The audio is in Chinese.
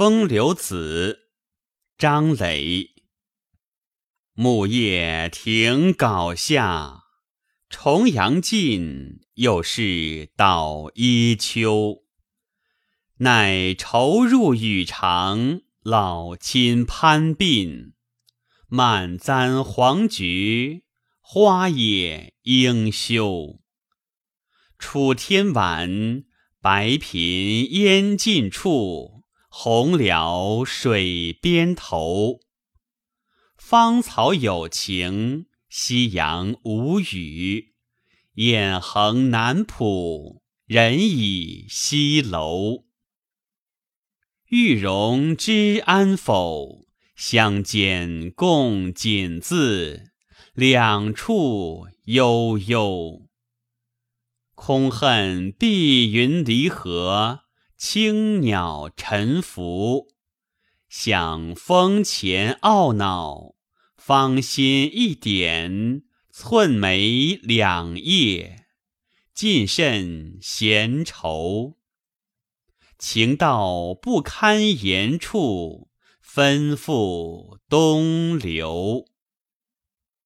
风流子，张磊。木叶亭稿下，重阳尽，又是捣衣秋。奈愁入雨长，老亲攀鬓。漫簪黄菊，花也应休。楚天晚，白苹烟尽处。红了水边头，芳草有情，夕阳无语。雁横南浦，人倚西楼。玉容知安否？相见共锦字，两处悠悠。空恨碧云离合。青鸟沉浮，想风前懊恼；芳心一点，寸眉两叶，尽甚闲愁。情到不堪言处，分付东流。